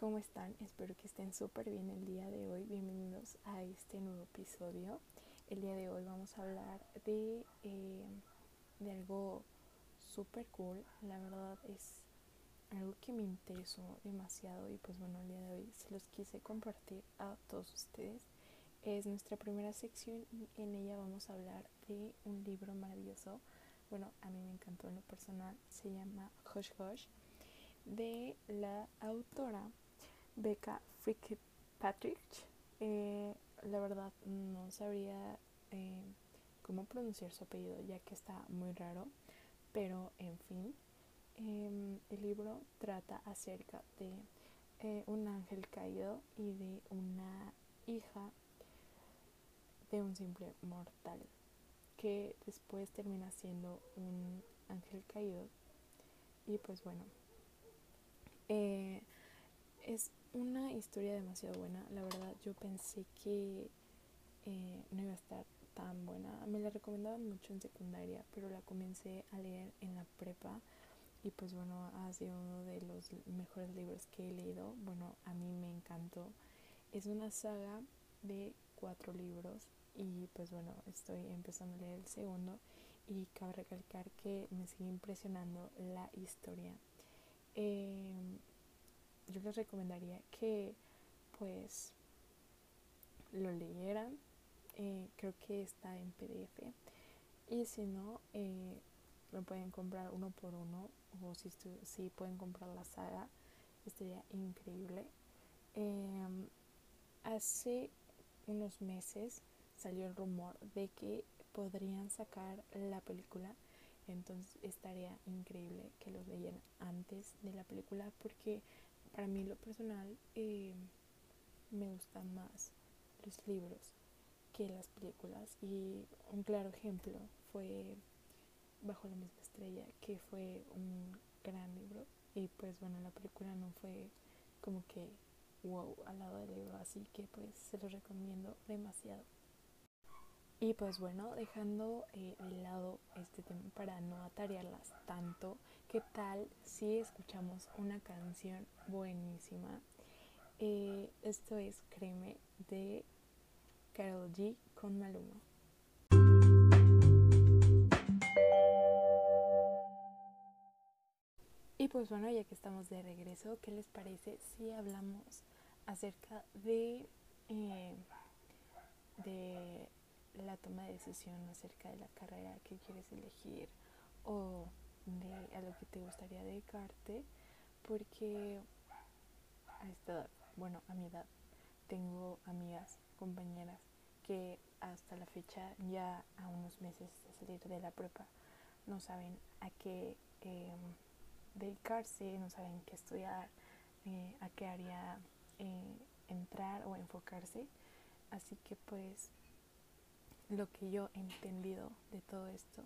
¿cómo están? Espero que estén súper bien el día de hoy. Bienvenidos a este nuevo episodio. El día de hoy vamos a hablar de, eh, de algo súper cool. La verdad es algo que me interesó demasiado y pues bueno, el día de hoy se los quise compartir a todos ustedes. Es nuestra primera sección y en ella vamos a hablar de un libro maravilloso. Bueno, a mí me encantó en lo personal. Se llama Hush Hush de la autora Becca Fitzpatrick. Eh, la verdad no sabría eh, cómo pronunciar su apellido ya que está muy raro, pero en fin, em, el libro trata acerca de eh, un ángel caído y de una hija de un simple mortal que después termina siendo un ángel caído y pues bueno eh, es una historia demasiado buena. La verdad, yo pensé que eh, no iba a estar tan buena. Me la recomendaban mucho en secundaria, pero la comencé a leer en la prepa. Y pues bueno, ha sido uno de los mejores libros que he leído. Bueno, a mí me encantó. Es una saga de cuatro libros. Y pues bueno, estoy empezando a leer el segundo. Y cabe recalcar que me sigue impresionando la historia. Eh, yo les recomendaría que pues lo leyeran. Eh, creo que está en PDF. Y si no, eh, lo pueden comprar uno por uno. O si, si pueden comprar la saga, estaría increíble. Em, hace unos meses salió el rumor de que podrían sacar la película entonces estaría increíble que los leyeran antes de la película porque para mí lo personal eh, me gustan más los libros que las películas. Y un claro ejemplo fue Bajo la misma estrella que fue un gran libro. Y pues bueno la película no fue como que wow al lado del libro así que pues se los recomiendo demasiado. Y pues bueno, dejando eh, de lado este tema para no atarearlas tanto, ¿qué tal si escuchamos una canción buenísima? Eh, esto es Créeme de Carol G con Maluma. Y pues bueno, ya que estamos de regreso, ¿qué les parece si hablamos acerca de, eh, de la toma de decisión acerca de la carrera que quieres elegir o de a lo que te gustaría dedicarte porque a esta edad, bueno, a mi edad, tengo amigas, compañeras que hasta la fecha, ya a unos meses de salir de la prepa, no saben a qué em, dedicarse, no saben qué estudiar, eh, a qué área eh, entrar o enfocarse. Así que pues lo que yo he entendido de todo esto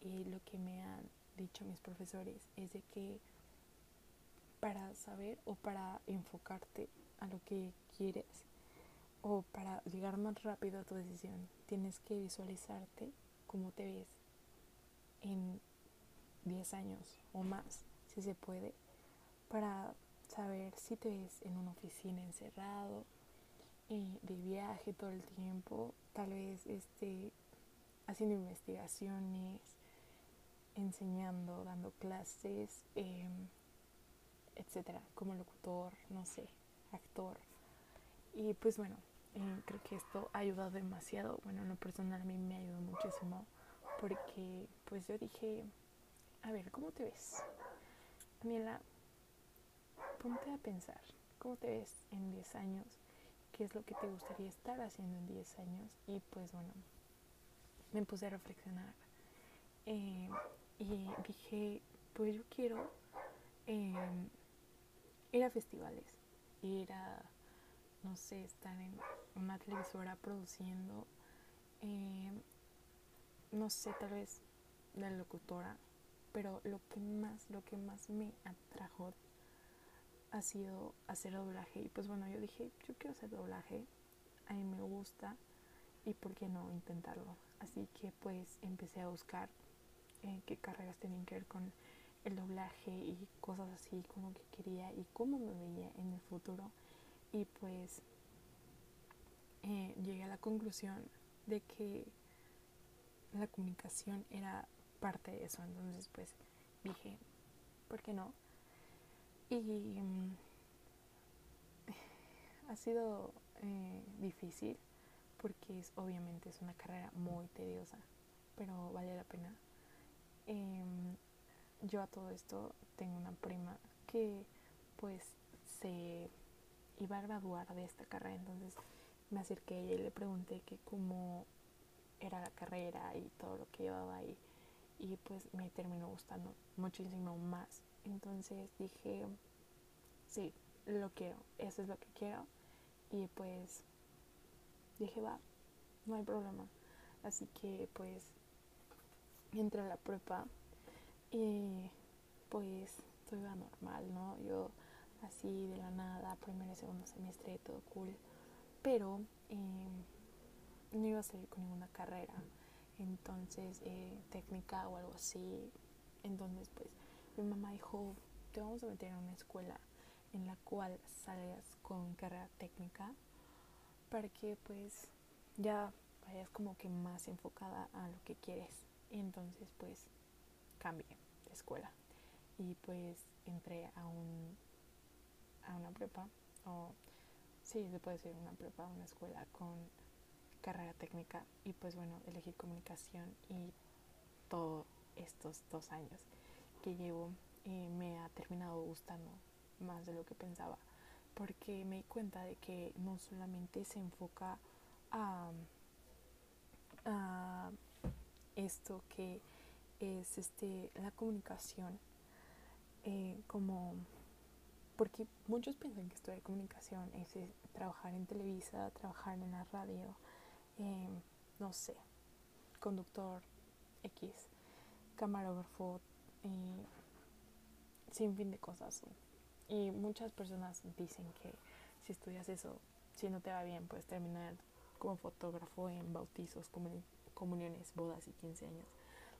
y lo que me han dicho mis profesores es de que para saber o para enfocarte a lo que quieres o para llegar más rápido a tu decisión tienes que visualizarte como te ves en 10 años o más si se puede para saber si te ves en una oficina encerrado eh, de viaje todo el tiempo tal vez este, haciendo investigaciones, enseñando, dando clases, em, etcétera, como locutor, no sé, actor. Y pues bueno, eh, creo que esto ha ayudado demasiado. Bueno, en lo personal a mí me ayudó muchísimo porque pues yo dije, a ver, ¿cómo te ves? Daniela, ponte a pensar, ¿cómo te ves en 10 años? qué es lo que te gustaría estar haciendo en 10 años. Y pues bueno, me puse a reflexionar eh, y dije, pues yo quiero em, ir a festivales, ir a, no sé, estar en una televisora produciendo, em, no sé, tal vez la locutora, pero lo que más, lo que más me atrajo ha sido hacer doblaje. Y pues bueno, yo dije, yo quiero hacer doblaje, a mí me gusta y por qué no intentarlo. Así que pues empecé a buscar eh, qué carreras tenían que ver con el doblaje y cosas así como que quería y cómo me veía en el futuro y pues eh, llegué a la conclusión de que la comunicación era parte de eso entonces pues dije ¿por qué no? y um, ha sido eh, difícil porque es, obviamente es una carrera muy tediosa pero vale la pena eh, yo a todo esto tengo una prima que pues se iba a graduar de esta carrera, entonces me acerqué a ella y le pregunté que cómo era la carrera y todo lo que llevaba ahí y pues me terminó gustando muchísimo más. Entonces dije, sí, lo quiero, eso es lo que quiero y pues dije, va, no hay problema. Así que pues entré a la prepa y pues todo iba normal, ¿no? Yo así de la nada, primer y segundo semestre, todo cool. Pero eh, no iba a salir con ninguna carrera, entonces eh, técnica o algo así. Entonces pues mi mamá dijo, te vamos a meter en una escuela en la cual salgas con carrera técnica para que pues ya vayas como que más enfocada a lo que quieres. Y entonces pues cambié de escuela. Y pues entré a un a una prepa o sí se puede decir una prepa una escuela con carrera técnica. Y pues bueno elegí comunicación y todos estos dos años que llevo eh, me ha terminado gustando más de lo que pensaba. Porque me di cuenta de que no solamente se enfoca a, esto que es este, la comunicación eh, como porque muchos piensan que estudiar comunicación es, trabajar en Televisa, trabajar en la radio, eh, no sé, conductor X, camarógrafo, eh, sin fin de cosas. Y muchas personas dicen que si estudias eso, si no te va bien, puedes terminar como fotógrafo en bautizos, comuniones, bodas y 15 años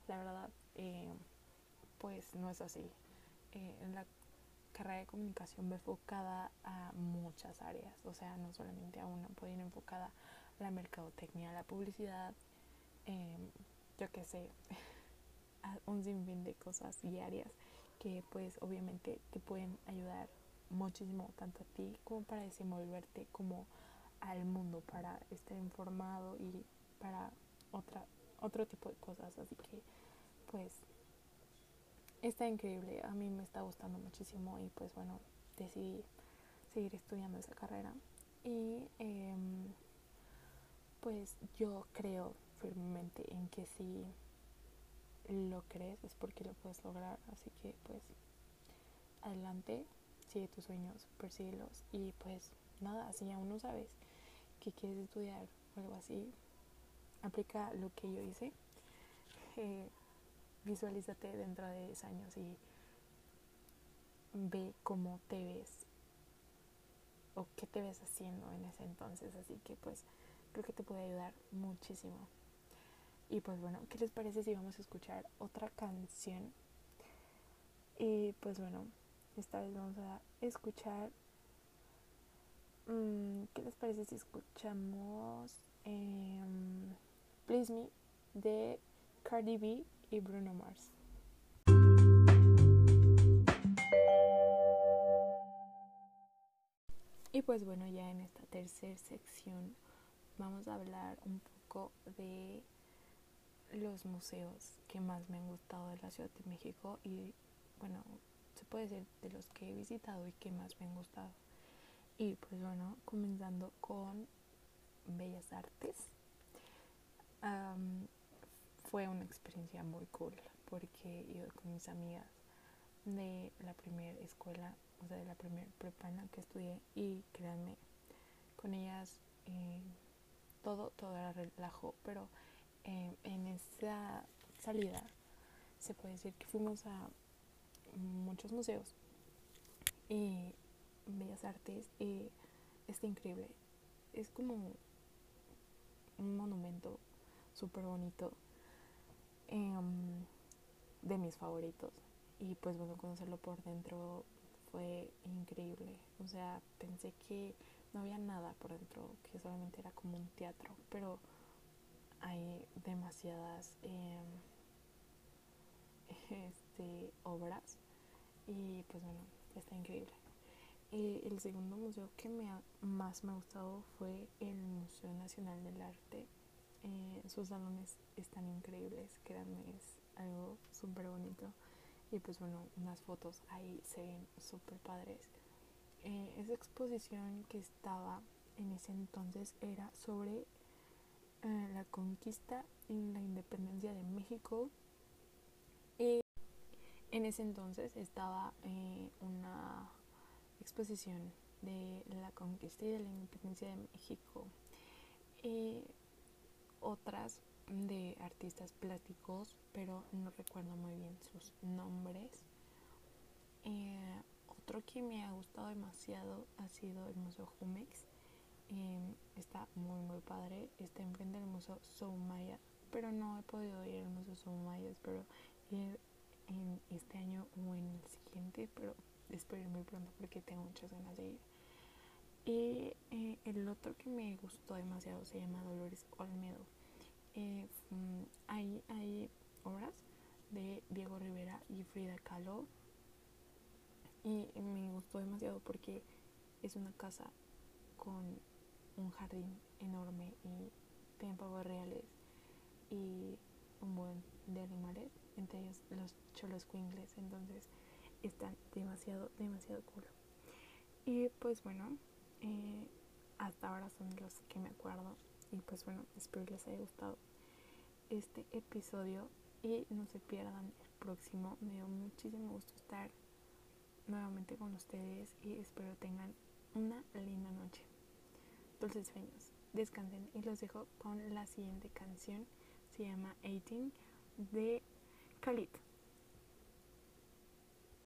la verdad, eh, pues no es así. Eh, la carrera de comunicación va enfocada a muchas áreas, o sea, no solamente a una, puede ir enfocada a la mercadotecnia, la publicidad, em, yo qué sé, a un sinfín de cosas diarias que pues obviamente te pueden ayudar muchísimo tanto a ti como para desenvolverte como al mundo para estar informado y para otra otro tipo de cosas. Así que, pues, está increíble. A mí me está gustando muchísimo y, pues, bueno, decidí seguir estudiando esa carrera. Y, em, pues, yo creo firmemente en que si lo crees es porque lo puedes lograr. Así que, pues, adelante, sigue tus sueños, persíguelos y, pues, nada, si aún no sabes que quieres estudiar o algo así, aplica lo que yo hice. Eh, visualízate dentro de 10 años y ve cómo te ves o qué te ves haciendo en ese entonces. Así que pues creo que te puede ayudar muchísimo. Y pues bueno, ¿qué les parece si vamos a escuchar otra canción? Y pues bueno, esta vez vamos a escuchar... Mm, ¿Qué les parece si escuchamos... Eh, Please Me de Cardi B y Bruno Mars. Y pues bueno, ya en esta tercera sección vamos a hablar un poco de los museos que más me han gustado de la Ciudad de México y bueno, se puede decir de los que he visitado y que más me han gustado. Y pues bueno, comenzando con Bellas Artes fue una experiencia muy cool porque iba con mis amigas de la primera escuela, o sea, de la primera prepa que estudié y créanme, con ellas eh, todo, todo era relajo, pero eh, en esa salida se puede decir que fuimos a muchos museos y Bellas Artes y está increíble. Es como un monumento súper bonito, em, de mis favoritos. y pues bueno, conocerlo por dentro fue increíble. O sea, pensé que no había nada por dentro, que solamente era como un teatro, pero hay demasiadas eh, este, obras y pues bueno, está increíble. Eh, el segundo museo que me ha, más me ha gustado fue el Museo Nacional del Arte. Eh, sus salones están increíbles, créanme, es algo súper bonito. Y pues bueno, unas fotos ahí se ven súper padres. Eh, esa exposición que estaba en ese entonces era sobre eh, la conquista y la independencia de México. Y en ese entonces estaba una exposición de la conquista y de la independencia de México. Otras de artistas plásticos, pero no recuerdo muy bien sus nombres. Eh, otro que me ha gustado demasiado ha sido el Museo Jumex. Eh, está muy muy padre. Está enfrente del Museo Soumaya, pero no he podido ir al Museo Soumaya. Espero ir en este año o en el siguiente, pero espero ir muy pronto porque tengo muchas ganas de ir. Y eh, el otro que me gustó demasiado se llama Dolores Olmedo. Eh, mm, hay, obras de Diego Rivera y Frida Kahlo. Y me gustó demasiado porque es una casa con un jardín enorme y tiene reales y un buen de animales, entre ellos los cholos quingles, entonces están demasiado, demasiado cool. Y pues bueno, eh, hasta ahora son los que me acuerdo y pues bueno, espero les haya gustado este episodio y no se pierdan el próximo. Me dio muchísimo gusto estar nuevamente con ustedes y espero tengan una linda noche. Dulces sueños. Descansen y los dejo con la siguiente canción. Se llama 18 de Khalid.